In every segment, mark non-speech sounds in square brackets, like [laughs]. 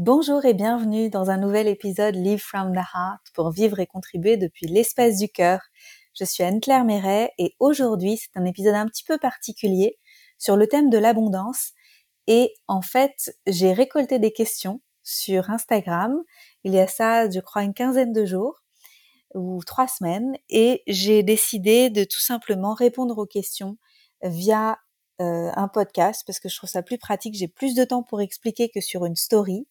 Bonjour et bienvenue dans un nouvel épisode Live from the Heart pour vivre et contribuer depuis l'espace du cœur. Je suis Anne-Claire Méret et aujourd'hui c'est un épisode un petit peu particulier sur le thème de l'abondance. Et en fait j'ai récolté des questions sur Instagram. Il y a ça je crois une quinzaine de jours ou trois semaines. Et j'ai décidé de tout simplement répondre aux questions via euh, un podcast parce que je trouve ça plus pratique. J'ai plus de temps pour expliquer que sur une story.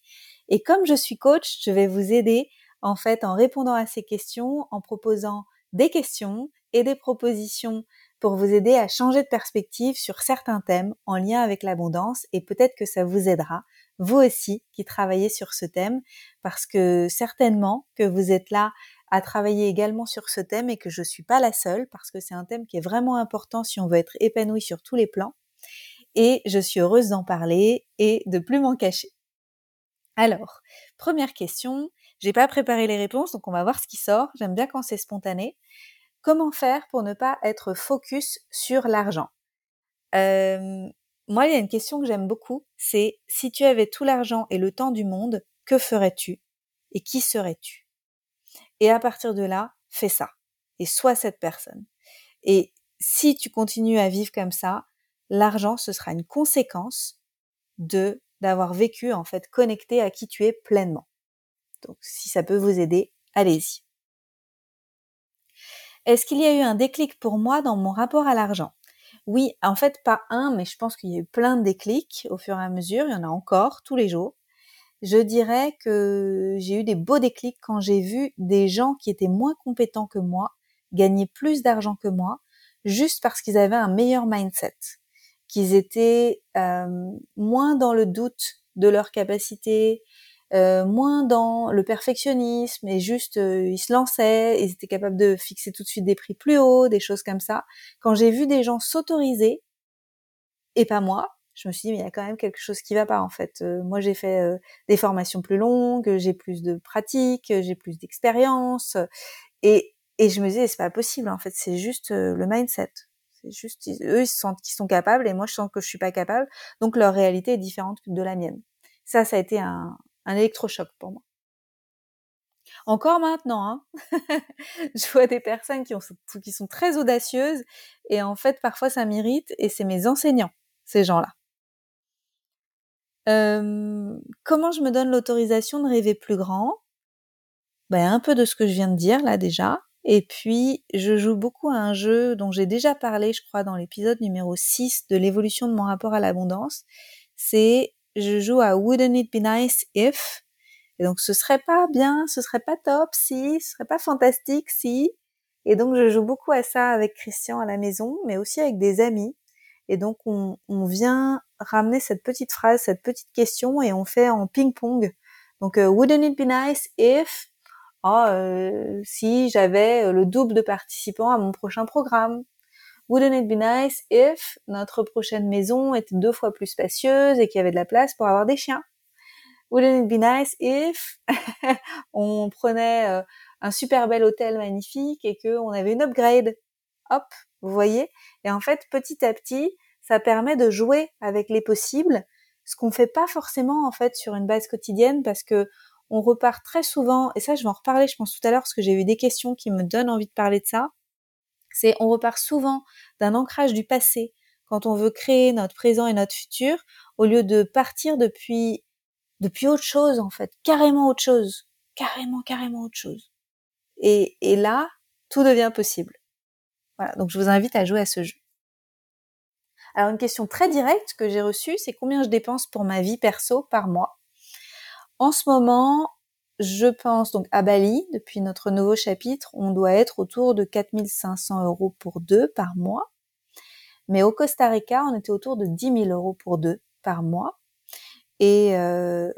Et comme je suis coach, je vais vous aider en fait en répondant à ces questions, en proposant des questions et des propositions pour vous aider à changer de perspective sur certains thèmes en lien avec l'abondance et peut-être que ça vous aidera, vous aussi qui travaillez sur ce thème, parce que certainement que vous êtes là à travailler également sur ce thème et que je suis pas la seule parce que c'est un thème qui est vraiment important si on veut être épanoui sur tous les plans. Et je suis heureuse d'en parler et de plus m'en cacher. Alors, première question. J'ai pas préparé les réponses, donc on va voir ce qui sort. J'aime bien quand c'est spontané. Comment faire pour ne pas être focus sur l'argent? Euh, Moi, il y a une question que j'aime beaucoup, c'est si tu avais tout l'argent et le temps du monde, que ferais-tu? Et qui serais-tu? Et à partir de là, fais ça. Et sois cette personne. Et si tu continues à vivre comme ça, l'argent, ce sera une conséquence de d'avoir vécu, en fait, connecté à qui tu es pleinement. Donc, si ça peut vous aider, allez-y. Est-ce qu'il y a eu un déclic pour moi dans mon rapport à l'argent? Oui, en fait, pas un, mais je pense qu'il y a eu plein de déclics au fur et à mesure. Il y en a encore tous les jours je dirais que j'ai eu des beaux déclics quand j'ai vu des gens qui étaient moins compétents que moi gagner plus d'argent que moi, juste parce qu'ils avaient un meilleur mindset, qu'ils étaient euh, moins dans le doute de leur capacité, euh, moins dans le perfectionnisme et juste euh, ils se lançaient, ils étaient capables de fixer tout de suite des prix plus hauts, des choses comme ça. Quand j'ai vu des gens s'autoriser, et pas moi, je me suis dit mais il y a quand même quelque chose qui va pas en fait. Euh, moi j'ai fait euh, des formations plus longues, j'ai plus de pratique, j'ai plus d'expérience et et je me disais c'est pas possible en fait, c'est juste euh, le mindset. C'est juste eux ils sentent qu'ils sont capables et moi je sens que je suis pas capable, donc leur réalité est différente de la mienne. Ça ça a été un, un électrochoc pour moi. Encore maintenant, hein [laughs] je vois des personnes qui, ont, qui sont très audacieuses et en fait parfois ça m'irrite et c'est mes enseignants, ces gens-là comment je me donne l'autorisation de rêver plus grand? Ben, Un peu de ce que je viens de dire là déjà. Et puis, je joue beaucoup à un jeu dont j'ai déjà parlé, je crois, dans l'épisode numéro 6 de l'évolution de mon rapport à l'abondance. C'est, je joue à Wouldn't it be nice if? Et donc, ce serait pas bien, ce serait pas top si, ce serait pas fantastique si. Et donc, je joue beaucoup à ça avec Christian à la maison, mais aussi avec des amis. Et donc, on, vient ramener cette petite phrase, cette petite question, et on fait en ping-pong. Donc, euh, wouldn't it be nice if, oh, euh, si j'avais euh, le double de participants à mon prochain programme. Wouldn't it be nice if notre prochaine maison était deux fois plus spacieuse et qu'il y avait de la place pour avoir des chiens? Wouldn't it be nice if [laughs] on prenait un super bel hôtel magnifique et qu'on avait une upgrade? Hop, vous voyez? Et en fait, petit à petit, ça permet de jouer avec les possibles, ce qu'on fait pas forcément en fait sur une base quotidienne parce que on repart très souvent, et ça je vais en reparler je pense tout à l'heure parce que j'ai eu des questions qui me donnent envie de parler de ça, c'est on repart souvent d'un ancrage du passé quand on veut créer notre présent et notre futur, au lieu de partir depuis depuis autre chose en fait, carrément autre chose, carrément carrément autre chose. Et, et là, tout devient possible. Voilà, donc je vous invite à jouer à ce jeu. Alors une question très directe que j'ai reçue, c'est combien je dépense pour ma vie perso par mois? En ce moment, je pense donc à Bali, depuis notre nouveau chapitre, on doit être autour de 4500 euros pour deux par mois. Mais au Costa Rica, on était autour de 10 000 euros pour deux par mois. Et, euh,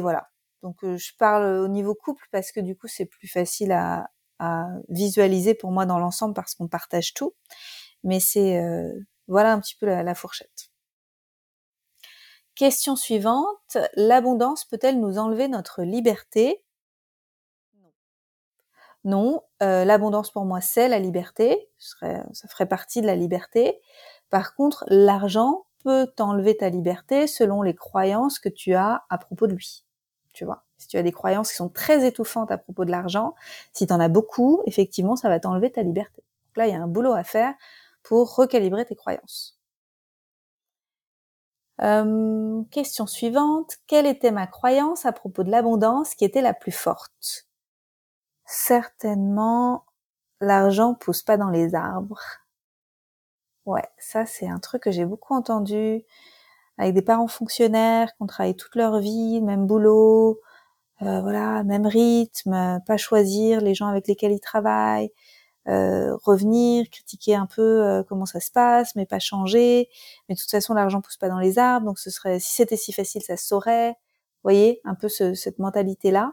voilà. Donc euh, je parle au niveau couple parce que du coup c'est plus facile à, à visualiser pour moi dans l'ensemble parce qu'on partage tout. Mais c'est euh, voilà un petit peu la, fourchette. Question suivante l'abondance peut-elle nous enlever notre liberté? Non, euh, l'abondance pour moi c'est la liberté, ça ferait partie de la liberté. Par contre, l'argent peut t'enlever ta liberté selon les croyances que tu as à propos de lui. tu vois. Si tu as des croyances qui sont très étouffantes à propos de l'argent, si tu en as beaucoup, effectivement, ça va t'enlever ta liberté. Donc là, il y a un boulot à faire pour recalibrer tes croyances. Euh, question suivante. Quelle était ma croyance à propos de l'abondance qui était la plus forte? Certainement, l'argent pousse pas dans les arbres. Ouais, ça c'est un truc que j'ai beaucoup entendu avec des parents fonctionnaires qui ont travaillé toute leur vie, même boulot, euh, voilà, même rythme, pas choisir les gens avec lesquels ils travaillent, euh, revenir, critiquer un peu euh, comment ça se passe, mais pas changer. Mais de toute façon, l'argent pousse pas dans les arbres, donc ce serait, si c'était si facile, ça se saurait. Vous voyez, un peu cette mentalité-là.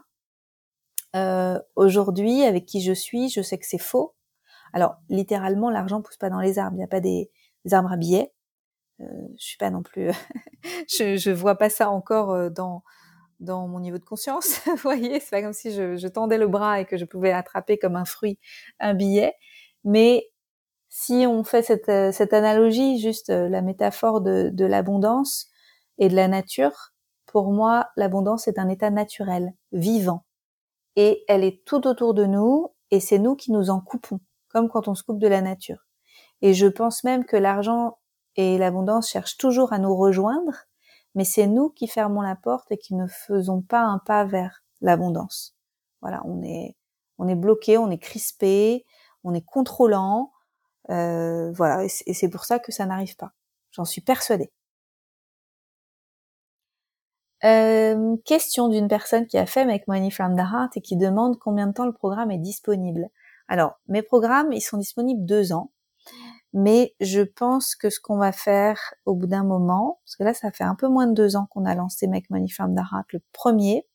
Euh, aujourd'hui, avec qui je suis, je sais que c'est faux. Alors, littéralement, l'argent pousse pas dans les arbres. Il n'y a pas des, arbres à billets. Je suis pas non plus, [laughs] je, je vois pas ça encore dans dans mon niveau de conscience. [laughs] Vous voyez, c'est pas comme si je, tendais le bras et que je pouvais attraper comme un fruit un billet. Mais si on fait cette, euh, cette analogie, juste euh, la métaphore de, de l'abondance et de la nature, pour moi, l'abondance est un état naturel, vivant. Et elle est tout autour de nous et c'est nous qui nous en coupons, comme quand on se coupe de la nature. Et je pense même que l'argent et l'abondance cherchent toujours à nous rejoindre mais c'est nous qui fermons la porte et qui ne faisons pas un pas vers l'abondance. Voilà, on est on est bloqué, on est crispé, on est contrôlant, euh, voilà, et c'est pour ça que ça n'arrive pas. J'en suis persuadée. Euh, question d'une personne qui a fait Make Money from the Heart et qui demande combien de temps le programme est disponible. Alors, mes programmes, ils sont disponibles deux ans. Mais je pense que ce qu'on va faire au bout d'un moment, parce que là, ça fait un peu moins de deux ans qu'on a lancé Make Money from the le premier,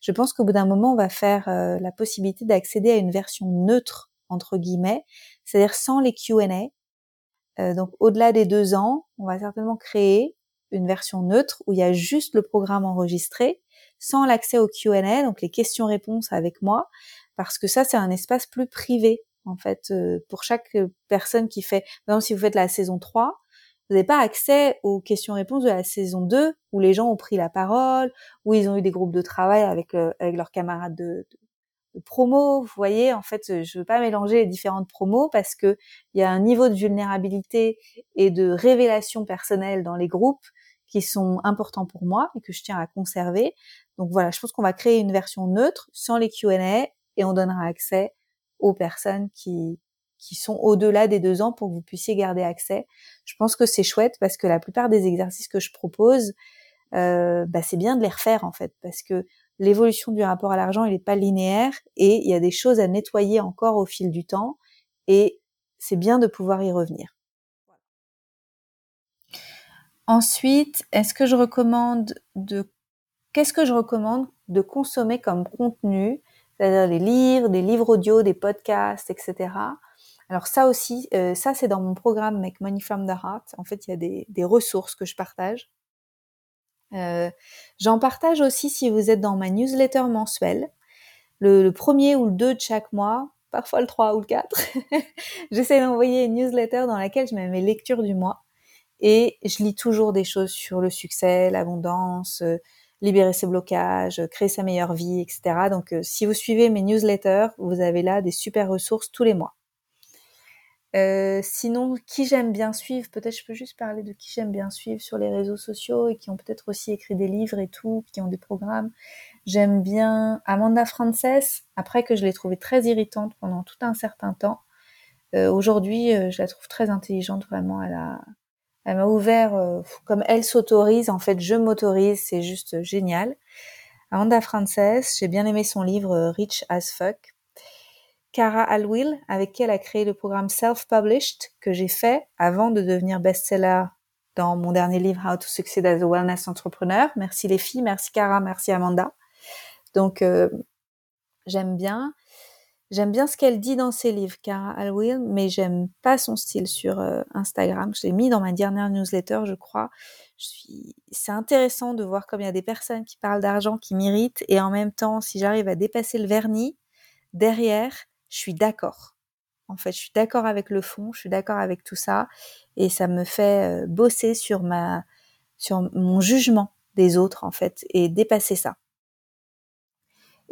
je pense qu'au bout d'un moment, on va faire euh, la possibilité d'accéder à une version neutre, entre guillemets, c'est-à-dire sans les Q&A. Euh, donc, au-delà des deux ans, on va certainement créer une version neutre où il y a juste le programme enregistré, sans l'accès aux Q&A, donc les questions-réponses avec moi, parce que ça, c'est un espace plus privé en fait, euh, pour chaque personne qui fait, par exemple, si vous faites la saison 3, vous n'avez pas accès aux questions-réponses de la saison 2, où les gens ont pris la parole, où ils ont eu des groupes de travail avec, euh, avec leurs camarades de, promo. Vous voyez, en fait, je veux pas mélanger les différentes promos parce que il y a un niveau de vulnérabilité et de révélation personnelle dans les groupes qui sont importants pour moi et que je tiens à conserver. Donc voilà, je pense qu'on va créer une version neutre sans les Q&A et on donnera accès aux personnes qui, qui sont au-delà des deux ans pour que vous puissiez garder accès. Je pense que c'est chouette parce que la plupart des exercices que je propose, euh, bah, c'est bien de les refaire en fait parce que l'évolution du rapport à l'argent, il n'est pas linéaire et il y a des choses à nettoyer encore au fil du temps et c'est bien de pouvoir y revenir. Ensuite, est-ce que je recommande de qu'est-ce que je recommande de consommer comme contenu c'est-à-dire les livres, des livres audio, des podcasts, etc. Alors ça aussi, euh, ça c'est dans mon programme Make Money from the Heart. En fait, il y a des, des ressources que je partage. Euh, J'en partage aussi si vous êtes dans ma newsletter mensuelle, le, premier ou le 2 de chaque mois, parfois le 3 ou le 4. [laughs] J'essaie d'envoyer une newsletter dans laquelle je mets mes lectures du mois et je lis toujours des choses sur le succès, l'abondance, euh, libérer ses blocages, créer sa meilleure vie, etc. Donc, euh, si vous suivez mes newsletters, vous avez là des super ressources tous les mois. Euh, sinon, qui j'aime bien suivre, peut-être je peux juste parler de qui j'aime bien suivre sur les réseaux sociaux et qui ont peut-être aussi écrit des livres et tout, qui ont des programmes. J'aime bien Amanda Frances, après que je l'ai trouvée très irritante pendant tout un certain temps. Euh, Aujourd'hui, euh, je la trouve très intelligente, vraiment. Elle a, elle m'a ouvert, euh, comme elle s'autorise, en fait, je m'autorise, c'est juste génial. Amanda Frances, j'ai bien aimé son livre euh, Rich as Fuck. Cara Alwill, avec qui elle a créé le programme Self-Published, que j'ai fait avant de devenir best-seller dans mon dernier livre How to Succeed as a Wellness Entrepreneur. Merci les filles, merci Cara, merci Amanda. Donc, euh, j'aime bien. J'aime bien ce qu'elle dit dans ses livres, Cara Alwill, mais j'aime pas son style sur euh, Instagram. Je l'ai mis dans ma dernière newsletter, je crois. C'est intéressant de voir comme il y a des personnes qui parlent d'argent qui m'irritent, et en même temps, si j'arrive à dépasser le vernis, derrière, je suis d'accord. En fait, je suis d'accord avec le fond, je suis d'accord avec tout ça, et ça me fait euh, bosser sur ma, sur mon jugement des autres, en fait, et dépasser ça.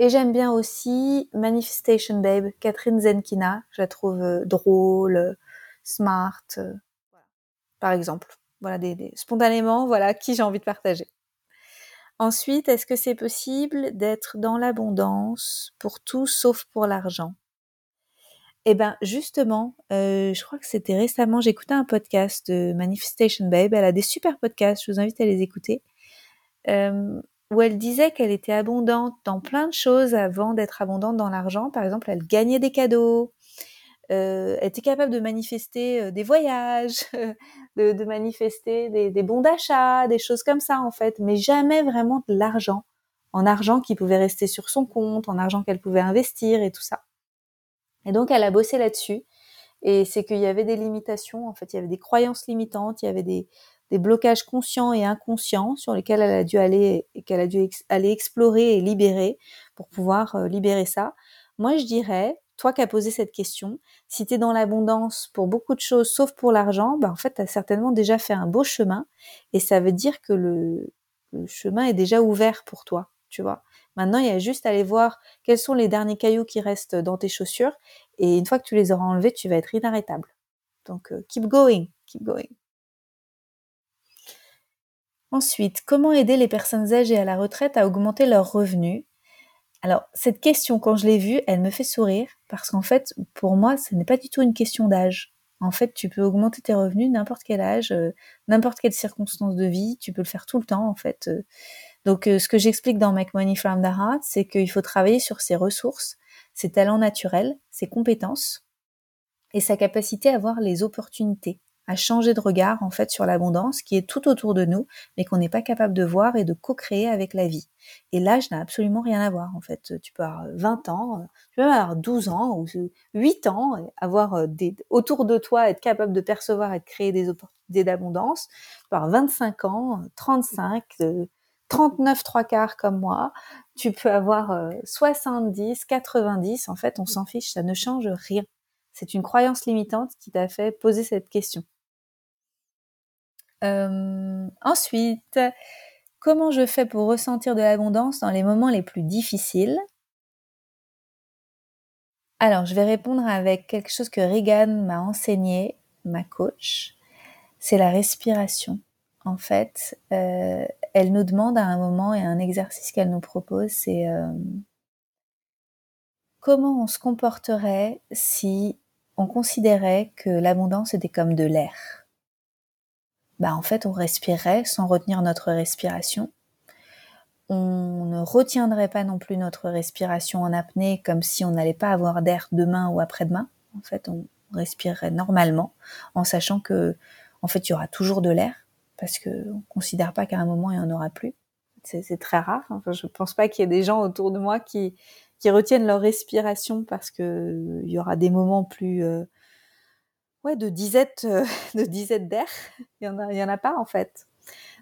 Et j'aime bien aussi Manifestation Babe, Catherine Zenkina. Je la trouve euh, drôle, smart, euh, par exemple. Voilà, des, spontanément, voilà qui j'ai envie de partager. Ensuite, est-ce que c'est possible d'être dans l'abondance pour tout sauf pour l'argent? Eh ben, justement, euh, je crois que c'était récemment, j'écoutais un podcast de Manifestation Babe. Elle a des super podcasts, je vous invite à les écouter. Euh, où elle disait qu'elle était abondante dans plein de choses avant d'être abondante dans l'argent. Par exemple, elle gagnait des cadeaux, euh, elle était capable de manifester euh, des voyages, [laughs] de, manifester des, des bons d'achat, des choses comme ça en fait, mais jamais vraiment de l'argent, en argent qui pouvait rester sur son compte, en argent qu'elle pouvait investir et tout ça. Et donc elle a bossé là-dessus. Et c'est qu'il y avait des limitations, en fait, il y avait des croyances limitantes, il y avait des, des blocages conscients et inconscients sur lesquels elle a dû aller et qu'elle a dû aller explorer et libérer pour pouvoir euh, libérer ça. Moi, je dirais, toi qui as posé cette question, si tu es dans l'abondance pour beaucoup de choses sauf pour l'argent, bah en fait, tu as certainement déjà fait un beau chemin et ça veut dire que le, chemin est déjà ouvert pour toi, tu vois. Maintenant, il y a juste à aller voir quels sont les derniers cailloux qui restent dans tes chaussures et une fois que tu les auras enlevés, tu vas être inarrêtable. Donc, euh, keep going, keep going. Ensuite, comment aider les personnes âgées à la retraite à augmenter leurs revenus? Alors, cette question, quand je l'ai vue, elle me fait sourire parce qu'en fait, pour moi, ce n'est pas du tout une question d'âge. En fait, tu peux augmenter tes revenus n'importe quel âge, euh, n'importe quelle circonstance de vie, tu peux le faire tout le temps en fait. Euh. Donc, euh, ce que j'explique dans Make Money from the Heart, c'est qu'il faut travailler sur ses ressources, ses talents naturels, ses compétences et sa capacité à voir les opportunités à changer de regard en fait sur l'abondance qui est tout autour de nous, mais qu'on n'est pas capable de voir et de co-créer avec la vie. Et l'âge n'a absolument rien à voir en fait. Tu peux avoir 20 ans, tu peux avoir 12 ans ou 8 ans, avoir euh, des, autour de toi, être capable de percevoir et de créer des opportunités d'abondance. Tu peux avoir 25 ans, 35, 39 trois quarts comme moi. Tu peux avoir 70, euh, 90. En fait, on s'en fiche, ça ne change rien. C'est une croyance limitante qui t'a fait poser cette question. Euh, ensuite, comment je fais pour ressentir de l'abondance dans les moments les plus difficiles? Alors, je vais répondre avec quelque chose que Regan m'a enseigné, ma coach. C'est la respiration. En fait, euh, elle nous demande à un moment et un exercice qu'elle nous propose, c'est euh, comment on se comporterait si on considérait que l'abondance était comme de l'air? Bah en fait on respirerait sans retenir notre respiration. On ne retiendrait pas non plus notre respiration en apnée comme si on n'allait pas avoir d'air demain ou après-demain. En fait, on respirerait normalement en sachant que en fait il y aura toujours de l'air parce que on considère pas qu'à un moment il y en aura plus. C'est très rare. Enfin, je pense pas qu'il y ait des gens autour de moi qui qui retiennent leur respiration parce que il y aura des moments plus euh, ouais, de disettes, euh, [laughs] de disettes d'air. Il y en a, il y en a pas en fait.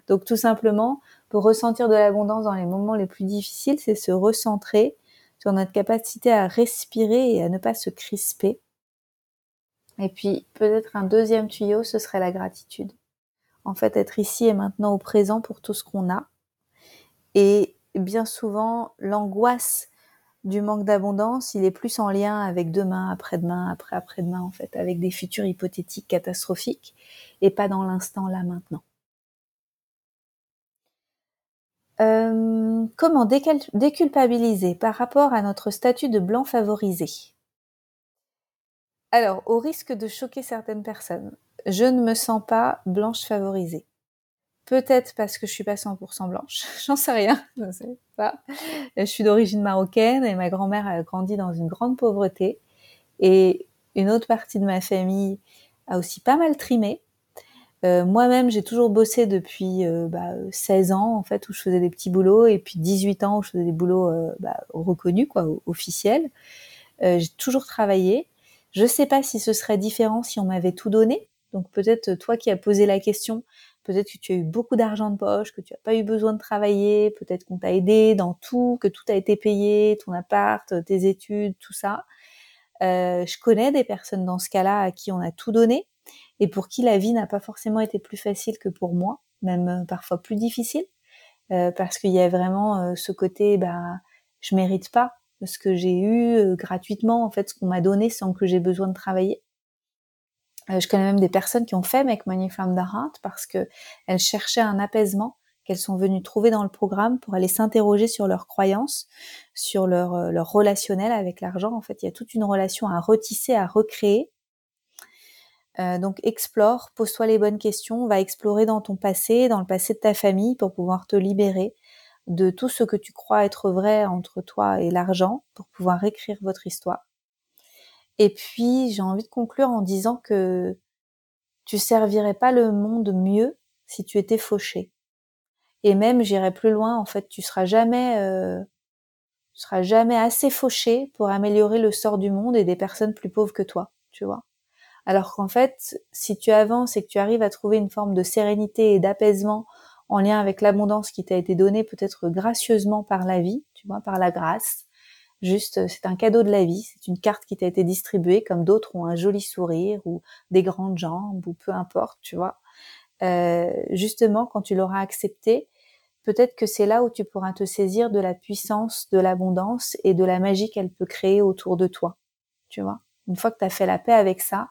Donc tout simplement, pour ressentir de l'abondance dans les moments les plus difficiles, c'est se recentrer sur notre capacité à respirer et à ne pas se crisper. Et puis peut-être un deuxième tuyau, ce serait la gratitude. En fait, être ici et maintenant au présent pour tout ce qu'on a. Et bien souvent, l'angoisse du manque d'abondance, il est plus en lien avec demain, après-demain, après-après-demain, en fait, avec des futurs hypothétiques catastrophiques, et pas dans l'instant là maintenant. Euh, comment déculpabiliser par rapport à notre statut de blanc favorisé? Alors, au risque de choquer certaines personnes, je ne me sens pas blanche favorisée. Peut-être parce que je suis pas 100% blanche, [laughs] j'en sais rien, pas. Je suis d'origine marocaine et ma grand-mère a grandi dans une grande pauvreté et une autre partie de ma famille a aussi pas mal trimé. Euh, Moi-même, j'ai toujours bossé depuis euh, bah, 16 ans en fait où je faisais des petits boulots et puis 18 ans où je faisais des boulots euh, bah, reconnus quoi, officiels. Euh, j'ai toujours travaillé. Je sais pas si ce serait différent si on m'avait tout donné. Donc peut-être toi qui as posé la question, Peut-être que tu as eu beaucoup d'argent de poche, que tu n'as pas eu besoin de travailler, peut-être qu'on t'a aidé dans tout, que tout a été payé, ton appart, tes études, tout ça. Euh, je connais des personnes dans ce cas-là à qui on a tout donné et pour qui la vie n'a pas forcément été plus facile que pour moi, même euh, parfois plus difficile, euh, parce qu'il y a vraiment ce côté, bah, je mérite pas ce que j'ai eu gratuitement, en fait, ce qu'on m'a donné sans que j'ai besoin de travailler. Euh, je connais même des personnes qui ont fait Make Money from the Heart parce que elles cherchaient un apaisement qu'elles sont venues trouver dans le programme pour aller s'interroger sur leurs croyances, sur leur, euh, relationnel avec l'argent. En fait, il y a toute une relation à retisser, à recréer. Euh, donc explore, pose-toi les bonnes questions, va explorer dans ton passé, dans le passé de ta famille pour pouvoir te libérer de tout ce que tu crois être vrai entre toi et l'argent pour pouvoir écrire votre histoire. Et puis, j'ai envie de conclure en disant que tu servirais pas le monde mieux si tu étais fauché. Et même, j'irai plus loin, en fait, tu seras jamais, euh, tu seras jamais assez fauché pour améliorer le sort du monde et des personnes plus pauvres que toi, tu vois. Alors qu'en fait, si tu avances et que tu arrives à trouver une forme de sérénité et d'apaisement en lien avec l'abondance qui t'a été donnée peut-être gracieusement par la vie, tu vois, par la grâce, Juste, euh, c'est un cadeau de la vie, c'est une carte qui t'a été distribuée, comme d'autres ont un joli sourire ou des grandes jambes ou peu importe, tu vois. Euh, justement, quand tu l'auras accepté, peut-être que c'est là où tu pourras te saisir de la puissance de l'abondance et de la magie qu'elle peut créer autour de toi, tu vois. Une fois que tu as fait la paix avec ça,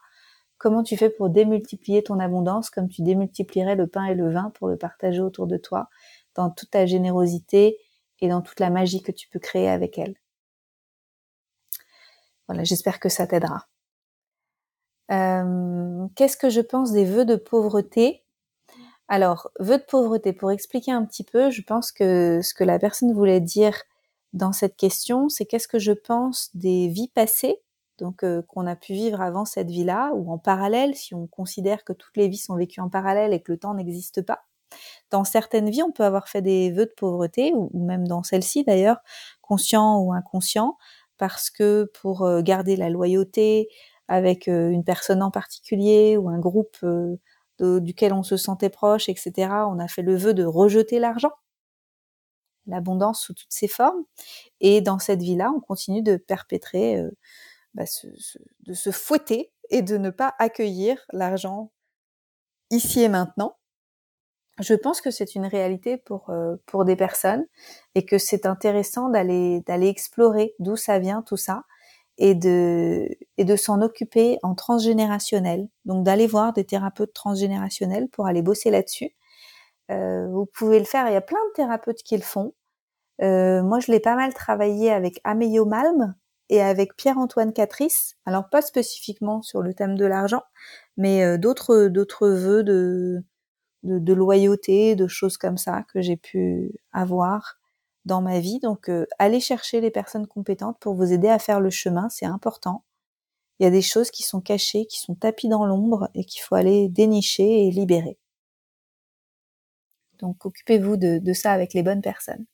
comment tu fais pour démultiplier ton abondance comme tu démultiplierais le pain et le vin pour le partager autour de toi, dans toute ta générosité et dans toute la magie que tu peux créer avec elle? J'espère que ça t'aidera. Euh, qu'est-ce que je pense des vœux de pauvreté? Alors, vœux de pauvreté, pour expliquer un petit peu, je pense que ce que la personne voulait dire dans cette question, c'est qu'est-ce que je pense des vies passées, donc euh, qu'on a pu vivre avant cette vie-là, ou en parallèle, si on considère que toutes les vies sont vécues en parallèle et que le temps n'existe pas. Dans certaines vies, on peut avoir fait des vœux de pauvreté, ou même dans celle-ci d'ailleurs, conscient ou inconscient, parce que pour garder la loyauté avec une personne en particulier ou un groupe duquel on se sentait proche, etc., on a fait le vœu de rejeter l'argent, l'abondance sous toutes ses formes. Et dans cette vie-là, on continue de perpétrer, bah, de se fouetter et de ne pas accueillir l'argent ici et maintenant je pense que c'est une réalité pour euh, pour des personnes et que c'est intéressant d'aller d'aller explorer d'où ça vient tout ça et de et de s'en occuper en transgénérationnel. Donc d'aller voir des thérapeutes transgénérationnels pour aller bosser là-dessus. Euh, vous pouvez le faire. Il y a plein de thérapeutes qui le font. Euh, moi, je l'ai pas mal travaillé avec Améio Malm et avec Pierre-Antoine Catrice. Alors pas spécifiquement sur le thème de l'argent, mais d'autres d'autres vœux de de, loyauté, de choses comme ça que j'ai pu avoir dans ma vie. Donc, euh, allez chercher les personnes compétentes pour vous aider à faire le chemin, c'est important. Il y a des choses qui sont cachées, qui sont tapis dans l'ombre et qu'il faut aller dénicher et libérer. Donc, occupez-vous de, de ça avec les bonnes personnes.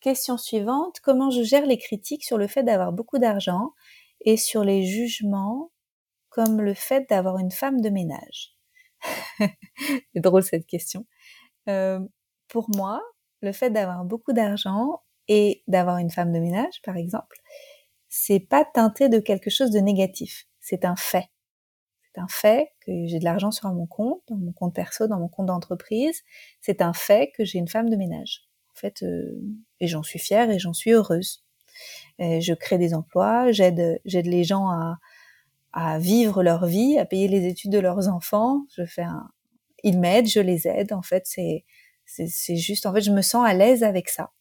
Question suivante, comment je gère les critiques sur le fait d'avoir beaucoup d'argent et sur les jugements comme le fait d'avoir une femme de ménage? [laughs] c'est drôle cette question. Euh, pour moi, le fait d'avoir beaucoup d'argent et d'avoir une femme de ménage, par exemple, c'est pas teinté de quelque chose de négatif. C'est un fait. C'est un fait que j'ai de l'argent sur mon compte, dans mon compte perso, dans mon compte d'entreprise. C'est un fait que j'ai une femme de ménage. En fait, euh, et j'en suis fière et j'en suis heureuse. je crée des emplois, j'aide les gens à, à vivre leur vie, à payer les études de leurs enfants. Je fais un, ils m'aident, je les aide. En fait, c'est c'est juste, en fait, je me sens à l'aise avec ça.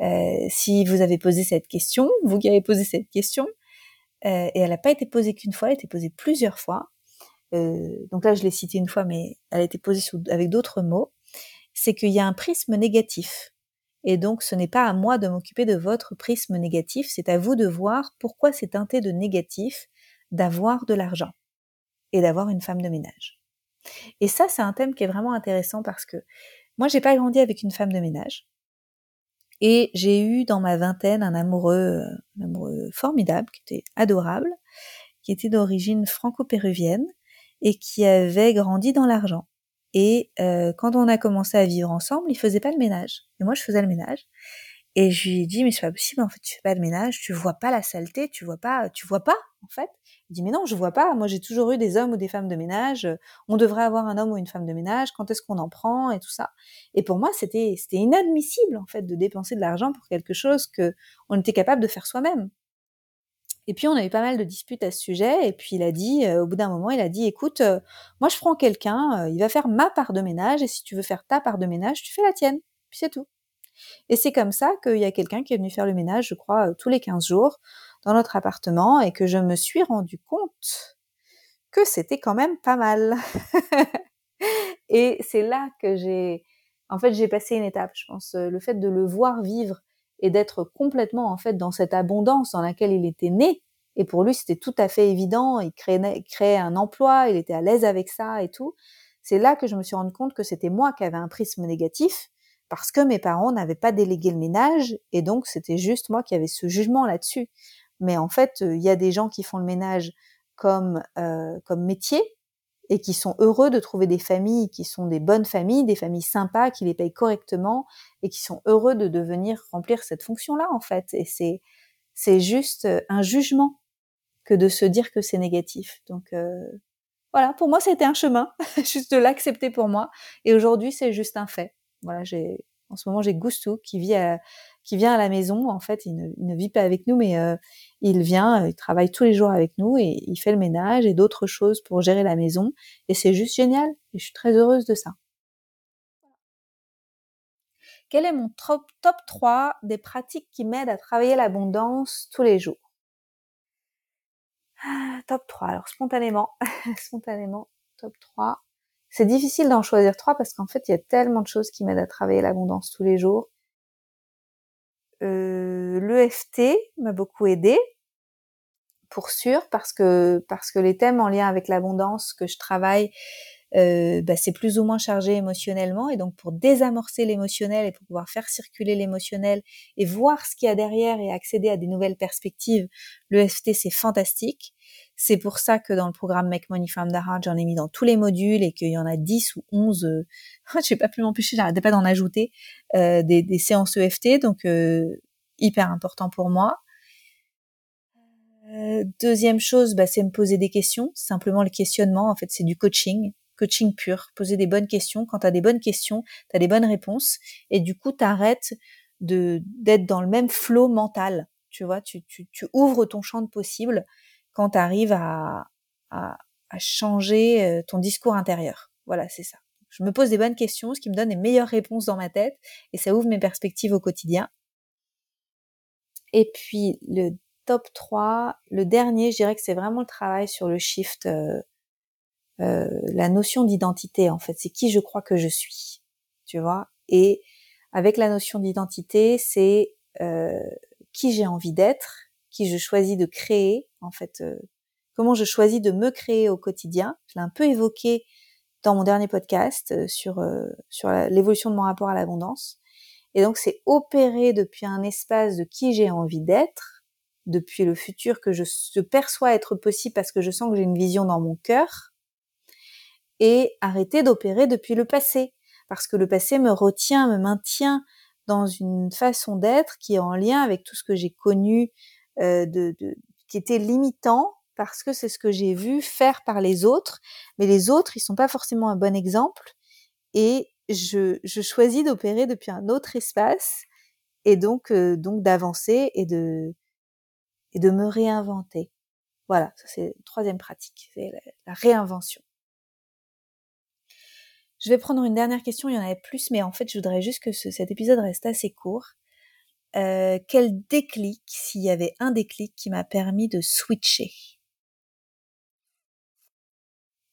Euh, si vous avez posé cette question, vous qui avez posé cette question, euh, et elle n'a pas été posée qu'une fois, elle a été posée plusieurs fois. Euh, donc là, je l'ai citée une fois, mais elle a été posée avec d'autres mots. C'est qu'il y a un prisme négatif. Et donc, ce n'est pas à moi de m'occuper de votre prisme négatif, c'est à vous de voir pourquoi c'est teinté de négatif d'avoir de l'argent et d'avoir une femme de ménage. Et ça, c'est un thème qui est vraiment intéressant parce que moi, j'ai pas grandi avec une femme de ménage. Et j'ai eu dans ma vingtaine un amoureux, un amoureux formidable, qui était adorable, qui était d'origine franco-péruvienne et qui avait grandi dans l'argent. Et euh, quand on a commencé à vivre ensemble, il faisait pas le ménage. Et moi, je faisais le ménage. Et je lui ai dit, mais c'est pas possible, en fait, tu fais pas de ménage, tu vois pas la saleté, tu vois pas, tu vois pas, Il dit mais non, je vois pas. Moi, j'ai toujours eu des hommes ou des femmes de ménage. On devrait avoir un homme ou une femme de ménage. Quand est-ce qu'on en prend et tout ça? Et pour moi, c'était c'était inadmissible en fait de dépenser de l'argent pour quelque chose que on était capable de faire soi-même. Et puis on a eu pas mal de disputes à ce sujet. Et puis il a dit, euh, au bout d'un moment, il a dit, écoute, euh, moi je prends quelqu'un, euh, il va faire ma part de ménage, et si tu veux faire ta part de ménage, tu fais la tienne. Puis c'est tout. Et c'est comme ça qu'il y a quelqu'un qui est venu faire le ménage, je crois, tous les 15 jours dans notre appartement, et que je me suis rendu compte que c'était quand même pas mal. [laughs] et c'est là que j'ai, en fait, j'ai passé une étape, je pense, le fait de le voir vivre et d'être complètement en fait dans cette abondance dans laquelle il était né. Et pour lui, c'était tout à fait évident. Il créait, un emploi, il était à l'aise avec ça et tout. C'est là que je me suis rendu compte que c'était moi qui avais un prisme négatif parce que mes parents n'avaient pas délégué le ménage et donc c'était juste moi qui avais ce jugement là-dessus. Mais en fait, il y a des gens qui font le ménage comme comme métier et qui sont heureux de trouver des familles qui sont des bonnes familles, des familles sympas, qui les payent correctement et qui sont heureux de devenir remplir cette fonction-là en fait. Et c'est c'est juste un jugement que de se dire que c'est négatif. Donc voilà, pour moi c'était un chemin, [laughs] juste de l'accepter pour moi. Et aujourd'hui c'est juste un fait. Voilà, j'ai en ce moment j'ai à, qui vient à la maison. En fait, il ne, vit pas avec nous, mais euh, il vient, euh, il travaille tous les jours avec nous et il fait le ménage et d'autres choses pour gérer la maison. Et c'est juste génial. Et je suis très heureuse de ça. Quel est mon top, top 3 des pratiques qui m'aident à travailler l'abondance tous les jours? Ah, Top 3. Alors spontanément, [laughs] spontanément, top 3. C'est difficile d'en choisir trois parce qu'en fait, il y a tellement de choses qui m'aident à travailler l'abondance tous les jours. Euh, L'EFT m'a beaucoup aidé, pour sûr, parce que parce que les thèmes en lien avec l'abondance que je travaille, euh, bah, c'est plus ou moins chargé émotionnellement, et donc pour désamorcer l'émotionnel et pour pouvoir faire circuler l'émotionnel et voir ce qu'il y a derrière et accéder à des nouvelles perspectives, l'EFT c'est fantastique. C'est pour ça que dans le programme Make Money from the Heart, j'en ai mis dans tous les modules et qu'il y en a 10 ou 11, euh, [laughs] je pas pu m'empêcher, j'arrêtais pas d'en ajouter, euh, des, des, séances EFT, donc euh, hyper important pour moi. Euh, deuxième chose, bah, c'est me poser des questions, simplement le questionnement, en fait c'est du coaching, coaching pur, poser des bonnes questions. Quand tu as des bonnes questions, tu as des bonnes réponses, et du coup tu arrêtes d'être dans le même flot mental, tu vois, tu, ouvres ton champ de possible quand tu arrives à, changer euh, ton discours intérieur. Voilà, c'est ça. Je me pose des bonnes questions, ce qui me donne les meilleures réponses dans ma tête, et ça ouvre mes perspectives au quotidien. Et puis le top 3, le dernier, je dirais que c'est vraiment le travail sur le shift, euh, euh, la notion d'identité en fait, c'est qui je crois que je suis, tu vois? Et avec la notion d'identité, c'est euh, qui j'ai envie d'être, qui je choisis de créer, en fait, euh, comment je choisis de me créer au quotidien. Je l'ai un peu évoqué dans mon dernier podcast euh, sur euh, sur l'évolution de mon rapport à l'abondance. Et donc c'est opérer depuis un espace de qui j'ai envie d'être, depuis le futur que je, perçois être possible parce que je sens que j'ai une vision dans mon cœur, et arrêter d'opérer depuis le passé parce que le passé me retient, me maintient dans une façon d'être qui est en lien avec tout ce que j'ai connu euh, de, de, qui était limitant parce que c'est ce que j'ai vu faire par les autres, mais les autres, ils sont pas forcément un bon exemple, et je, je choisis d'opérer depuis un autre espace, et donc euh, donc d'avancer et de et de me réinventer. Voilà, ça c'est la troisième pratique, c'est la, réinvention. Je vais prendre une dernière question, il y en avait plus, mais en fait je voudrais juste que cet épisode reste assez court. Euh, quel déclic, s'il y avait un déclic qui m'a permis de switcher?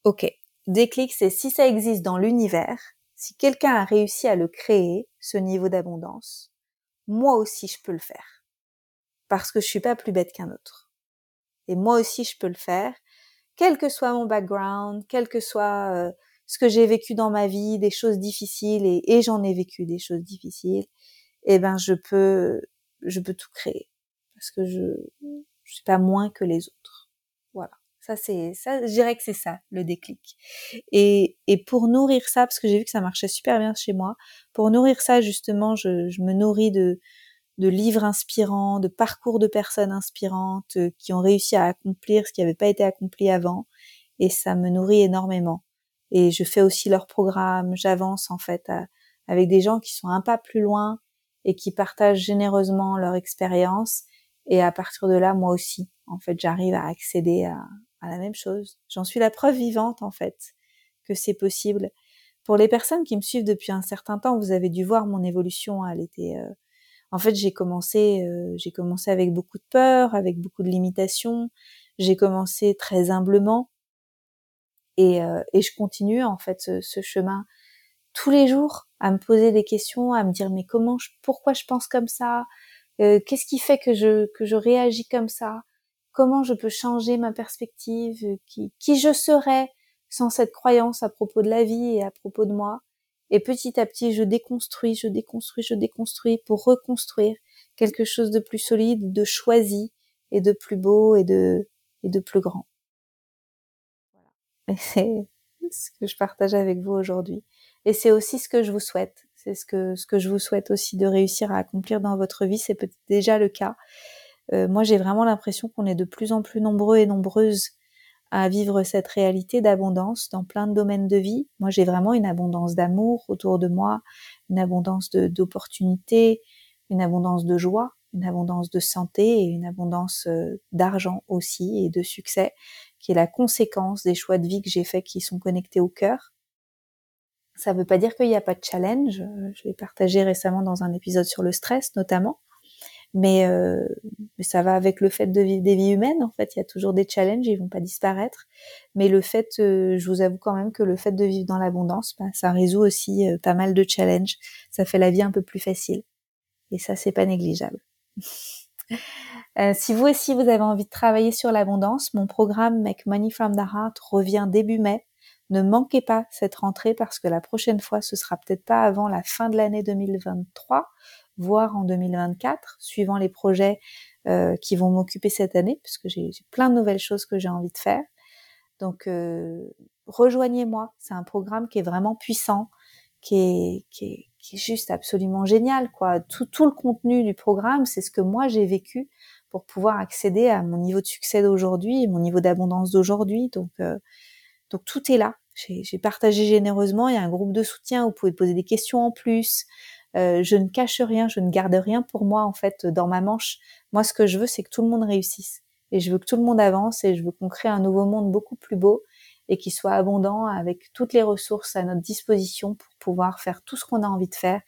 Ok, déclic, c'est si ça existe dans l'univers, si quelqu'un a réussi à le créer, ce niveau d'abondance, moi aussi je peux le faire. Parce que je suis pas plus bête qu'un autre. Et moi aussi je peux le faire, quel que soit mon background, quel que soit euh, ce que j'ai vécu dans ma vie, des choses difficiles, et, j'en ai vécu des choses difficiles, eh ben je peux je peux tout créer parce que je je suis pas moins que les autres. Voilà. Ça c'est ça je dirais que c'est ça le déclic. Et et pour nourrir ça parce que j'ai vu que ça marchait super bien chez moi, pour nourrir ça justement, je je me nourris de de livres inspirants, de parcours de personnes inspirantes euh, qui ont réussi à accomplir ce qui n'avait pas été accompli avant. Et ça me nourrit énormément. Et je fais aussi leur programme, j'avance en fait avec des gens qui sont un pas plus loin et qui partagent généreusement leur expérience. Et à partir de là, moi aussi, en fait, j'arrive à accéder à, la même chose. J'en suis la preuve vivante, en fait, que c'est possible. Pour les personnes qui me suivent depuis un certain temps, vous avez dû voir mon évolution. Elle était, euh, en fait, j'ai commencé, euh, j'ai commencé avec beaucoup de peur, avec beaucoup de limitations. J'ai commencé très humblement, et, euh, je continue en fait ce, ce, chemin tous les jours à me poser des questions, à me dire mais comment, je, pourquoi je pense comme ça, qu'est-ce qui fait que je que je réagis comme ça, comment je peux changer ma perspective, qui, qui je serais sans cette croyance à propos de la vie et à propos de moi? Et petit à petit, je déconstruis, je déconstruis, je déconstruis pour reconstruire quelque chose de plus solide, de choisi et de plus beau et de, et de plus grand. C'est ce que je partage avec vous aujourd'hui. Et c'est aussi ce que je vous souhaite. C'est ce que, ce que je vous souhaite aussi de réussir à accomplir dans votre vie. C'est peut-être déjà le cas. Euh, moi, j'ai vraiment l'impression qu'on est de plus en plus nombreux et nombreuses à vivre cette réalité d'abondance dans plein de domaines de vie. Moi, j'ai vraiment une abondance d'amour autour de moi, une abondance d'opportunités, une abondance de joie, une abondance de santé et une abondance euh, d'argent aussi et de succès, qui est la conséquence des choix de vie que j'ai faits qui sont connectés au cœur. Ça ne veut pas dire qu'il n'y a pas de challenge. Je l'ai partagé récemment dans un épisode sur le stress notamment. Mais, euh, ça va avec le fait de vivre des vies humaines. En fait, il y a toujours des challenges, ils vont pas disparaître. Mais le fait, euh, je vous avoue quand même que le fait de vivre dans l'abondance, bah, ça résout aussi euh, pas mal de challenges. Ça fait la vie un peu plus facile. Et ça, c'est pas négligeable. [laughs] si vous aussi vous avez envie de travailler sur l'abondance, mon programme Make Money from the Heart revient début mai. Ne manquez pas cette rentrée parce que la prochaine fois, ce sera peut-être pas avant la fin de l'année 2023 voire en 2024, suivant les projets euh, qui vont m'occuper cette année, puisque j'ai plein de nouvelles choses que j'ai envie de faire. Donc euh, rejoignez-moi, c'est un programme qui est vraiment puissant, qui qui est, qui est juste absolument génial. Quoi. Tout, le contenu du programme, c'est ce que moi j'ai vécu pour pouvoir accéder à mon niveau de succès d'aujourd'hui, mon niveau d'abondance d'aujourd'hui. Donc, euh, donc tout est là. J'ai partagé généreusement. Il y a un groupe de soutien. Vous pouvez poser des questions en plus. Euh, je ne cache rien, je ne garde rien pour moi en fait dans ma manche. Moi, ce que je veux, c'est que tout le monde réussisse. Et je veux que tout le monde avance et je veux qu'on crée un nouveau monde beaucoup plus beau et qui soit abondant avec toutes les ressources à notre disposition pour pouvoir faire tout ce qu'on a envie de faire.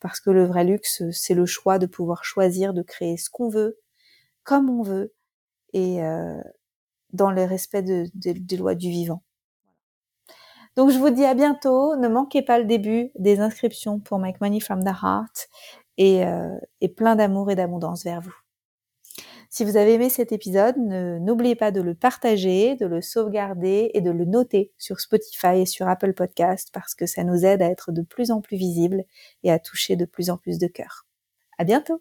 Parce que le vrai luxe, c'est le choix de pouvoir choisir de créer ce qu'on veut, comme on veut, et euh, dans le respect des lois du vivant. Donc je vous dis à bientôt. Ne manquez pas le début des inscriptions pour Make Money from the Heart et, euh, et plein d'amour et d'abondance vers vous. Si vous avez aimé cet épisode, n'oubliez pas de le partager, de le sauvegarder et de le noter sur Spotify et sur Apple Podcast parce que ça nous aide à être de plus en plus visibles et à toucher de plus en plus de cœurs. À bientôt!